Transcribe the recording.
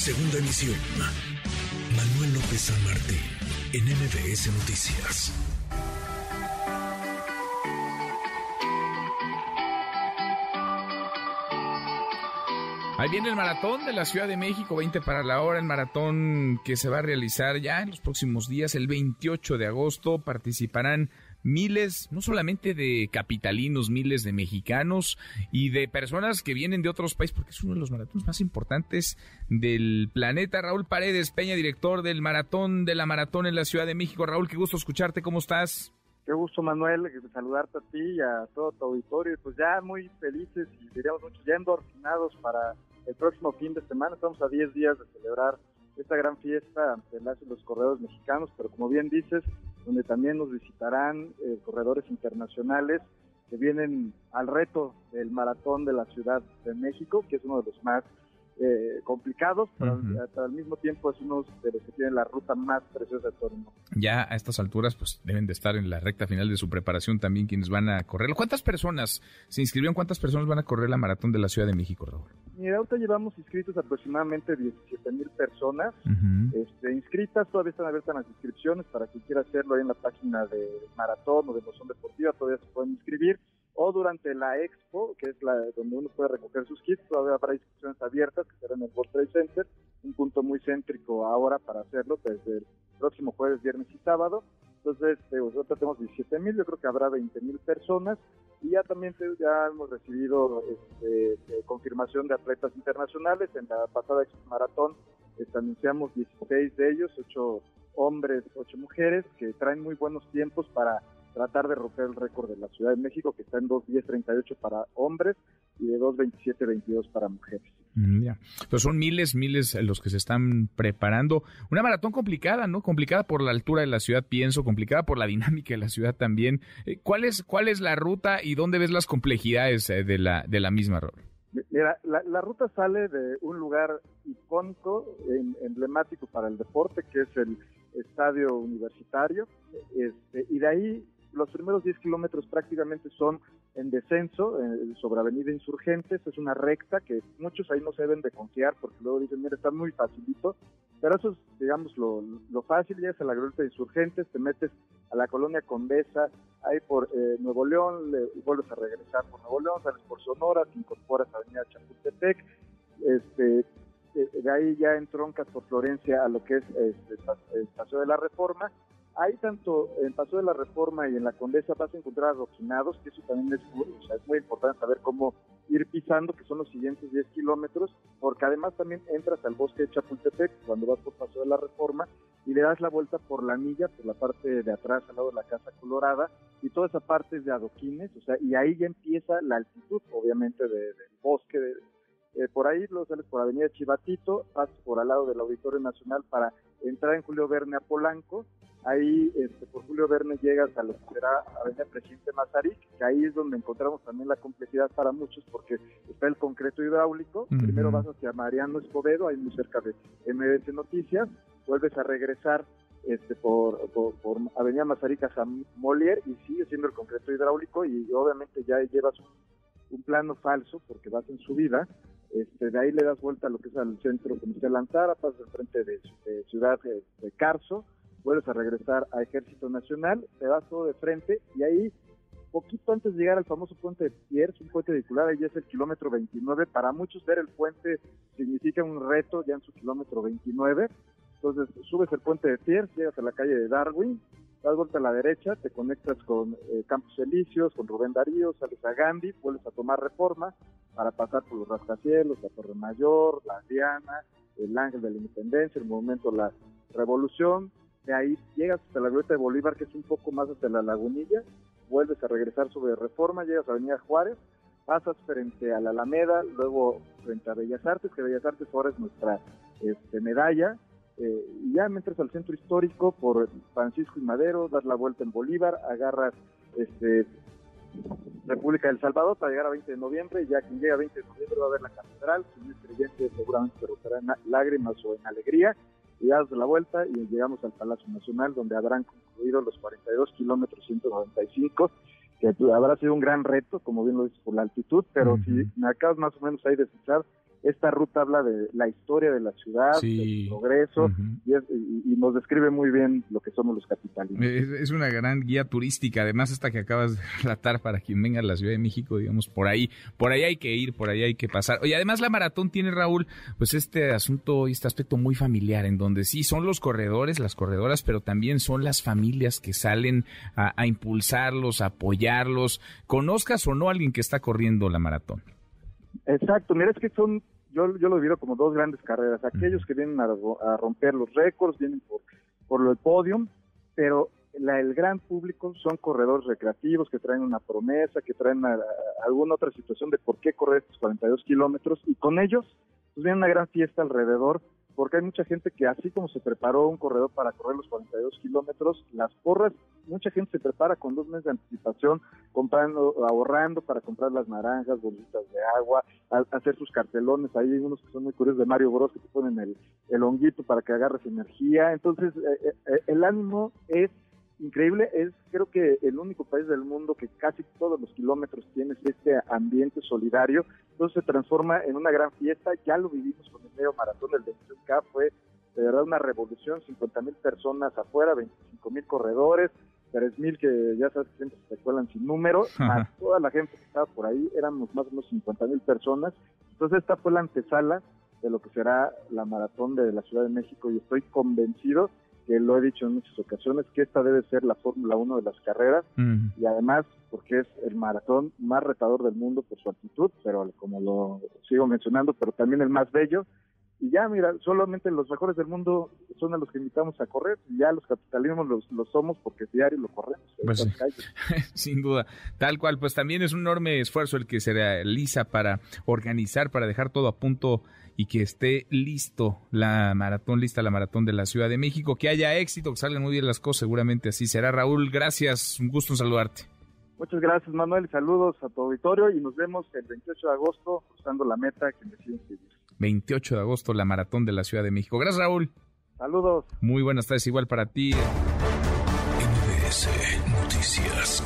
Segunda emisión. Manuel López San Martín, en MBS Noticias. Ahí viene el maratón de la Ciudad de México, 20 para la hora, el maratón que se va a realizar ya en los próximos días, el 28 de agosto. Participarán miles, no solamente de capitalinos, miles de mexicanos y de personas que vienen de otros países, porque es uno de los maratones más importantes del planeta. Raúl Paredes Peña, director del maratón de la maratón en la Ciudad de México. Raúl, qué gusto escucharte, ¿cómo estás? Qué gusto, Manuel, saludarte a ti y a todo tu auditorio. Pues ya muy felices y diríamos mucho, ya endorfinados para el próximo fin de semana. Estamos a 10 días de celebrar esta gran fiesta de los corredores mexicanos, pero como bien dices, donde también nos visitarán eh, corredores internacionales que vienen al reto del maratón de la Ciudad de México, que es uno de los más eh, complicados, pero al, mismo tiempo es uno de los que tienen la ruta más preciosa de todo el mundo. Ya a estas alturas, pues deben de estar en la recta final de su preparación también quienes van a correr. ¿Cuántas personas se inscribieron? ¿Cuántas personas van a correr la maratón de la Ciudad de México, Raúl? Mira, ahorita llevamos inscritos aproximadamente 17 mil personas este, inscritas. Todavía están abiertas las inscripciones para quien quiera hacerlo ahí en la página de Maratón o de Emoción Deportiva. Todavía se pueden inscribir o durante la expo, que es la donde uno puede recoger sus kits, todavía habrá inscripciones abiertas, que será en el World Trade Center, un punto muy céntrico ahora para hacerlo desde el próximo jueves, viernes y sábado. Entonces, nosotros tenemos 17 mil, yo creo que habrá 20 mil personas y ya también ya hemos recibido este, confirmación de atletas internacionales. En la pasada Maratón este, anunciamos 16 de ellos, 8 hombres, 8 mujeres, que traen muy buenos tiempos para tratar de romper el récord de la Ciudad de México, que está en 2.10.38 para hombres y de 2.27.22 para mujeres. Mm, pues son miles, miles los que se están preparando. Una maratón complicada, ¿no? Complicada por la altura de la ciudad, pienso, complicada por la dinámica de la ciudad también. Eh, ¿Cuál es, cuál es la ruta y dónde ves las complejidades eh, de la, de la misma, ruta? Mira, la, ruta sale de un lugar icónico, emblemático para el deporte, que es el estadio universitario, este, y de ahí los primeros 10 kilómetros prácticamente son en descenso eh, sobre Avenida Insurgentes, es una recta que muchos ahí no se deben de confiar porque luego dicen, mira, está muy facilito, pero eso es, digamos, lo, fácil, ya es a la glorieta de Insurgentes, te metes a la colonia Condesa, ahí por eh, Nuevo León, le, vuelves a regresar por Nuevo León, sales por Sonora, te incorporas a Avenida Chapultepec, este, de ahí ya entroncas por Florencia a lo que es este, Paseo de la Reforma, Ahí tanto en Paso de la Reforma y en la Condesa vas a encontrar adoquinados, que eso también es, muy importante saber cómo ir pisando, que son los siguientes 10 kilómetros, porque además también entras al bosque de Chapultepec cuando vas por Paso de la Reforma y le das la vuelta por la milla, por la parte de atrás, al lado de la Casa Colorada, y toda esa parte es de adoquines, o sea, y ahí ya empieza la altitud, obviamente, del bosque, de, eh, por ahí lo sales por Avenida Chivatito, pasas por al lado del Auditorio Nacional para entrar en Julio Verne a Polanco, ahí este, por Julio Verne llegas a lo que será Avenida Presidente Mazarik, que ahí es donde encontramos también la complejidad para muchos porque está el concreto hidráulico, primero vas hacia Mariano Escobedo, ahí muy cerca de MBC Noticias, vuelves a regresar este, por, por, Avenida Mazarik a San Molier y sigue siendo el concreto hidráulico y obviamente ya llevas un plano falso porque vas en subida este, de ahí le das vuelta a lo que es al centro comercial Antara, pasas frente de, Ciudad de, Carso, vuelves a regresar a Ejército Nacional, te vas todo de frente y ahí, poquito antes de llegar al famoso puente de Pierce, un puente vehicular, ahí es el kilómetro 29. Para muchos ver el puente significa un reto ya en su kilómetro 29. Entonces subes el puente de Pierce, llegas a la calle de Darwin, das vuelta a la derecha, te conectas con eh, Campos Elíseos, con Rubén Darío, sales a Gandhi, vuelves a tomar reforma para pasar por los rascacielos, la Torre Mayor, la Diana, el Ángel de la Independencia, el Movimiento La Revolución. De ahí llegas hasta la Glorieta de Bolívar, que es un poco más hasta la Lagunilla, vuelves a regresar sobre Reforma, llegas a Avenida Juárez, pasas frente a la Alameda, luego frente a Bellas Artes, que Bellas Artes ahora es nuestra este, medalla, eh, y ya entras al centro histórico por Francisco y Madero, das la vuelta en Bolívar, agarras este, República del Salvador para llegar a 20 de noviembre, ya quien llega a 20 de noviembre va a ver la catedral, si no es creyente seguramente se en lágrimas o en alegría, y das la vuelta y llegamos al Palacio Nacional donde habrán concluido los 42 kilómetros 195, que habrá sido un gran reto, como bien lo dices, por la altitud, pero si me acabas más o menos ahí de fijar, esta ruta habla de la historia de la ciudad, del progreso, y, nos describe muy bien lo que somos los capitalinos. Es, una gran guía turística, además esta que acabas de relatar para quien venga a la Ciudad de México, digamos, por ahí, por ahí hay que ir, por ahí hay que pasar. Y además la maratón tiene, Raúl, pues este asunto y este aspecto muy familiar, en donde sí son los corredores, las corredoras, pero también son las familias que salen a, a impulsarlos, a apoyarlos, conozcas o no a alguien que está corriendo la maratón. Exacto, mira, es que son, yo, yo lo divido como dos grandes carreras. Aquellos que vienen a, romper los récords, vienen por, por el podium, pero la, el gran público son corredores recreativos que traen una promesa, que traen alguna otra situación de por qué correr estos 42 kilómetros y con ellos pues viene una gran fiesta alrededor porque hay mucha gente que así como se preparó un corredor para correr los 42 kilómetros, las porras, mucha gente se prepara con dos meses de anticipación, comprando, ahorrando para comprar las naranjas, bolitas de agua, hacer sus cartelones, ahí hay unos que son muy curiosos de Mario Bros que te ponen el, el honguito para que agarres energía, entonces eh, eh, eh, el ánimo es increíble. Es creo que el único país del mundo que casi todos los kilómetros tiene este ambiente solidario. Entonces se transforma en una gran fiesta. Ya lo vivimos con el medio maratón del 23K. Fue de verdad una revolución. 50 mil personas afuera, 25 mil corredores. 3 mil que ya sabes que siempre se cuelan sin número, más toda la gente que estaba por ahí, éramos más o menos 50 mil personas. Entonces esta fue la antesala de lo que será la maratón de la Ciudad de México y estoy convencido que lo he dicho en muchas ocasiones, que esta debe ser la Fórmula 1 de las carreras y además porque es el maratón más retador del mundo por su altitud, pero como lo sigo mencionando, pero también el más bello. Y ya, mira, solamente los mejores del mundo son a los que invitamos a correr, y ya los capitalismos los, somos porque diario lo corremos. Pues Sin duda, tal cual, pues también es un enorme esfuerzo el que se realiza para organizar, para dejar todo a punto y que esté listo la maratón, lista la maratón de la Ciudad de México, que haya éxito, que salgan muy bien las cosas, seguramente así será. Raúl, gracias, un gusto en saludarte. Muchas gracias, Manuel, saludos a tu auditorio y nos vemos el 28 de agosto cruzando la meta que me siguen 28 de agosto, la maratón de la Ciudad de México. Gracias, Raúl. Saludos. Muy buenas tardes, igual para ti. NBS Noticias.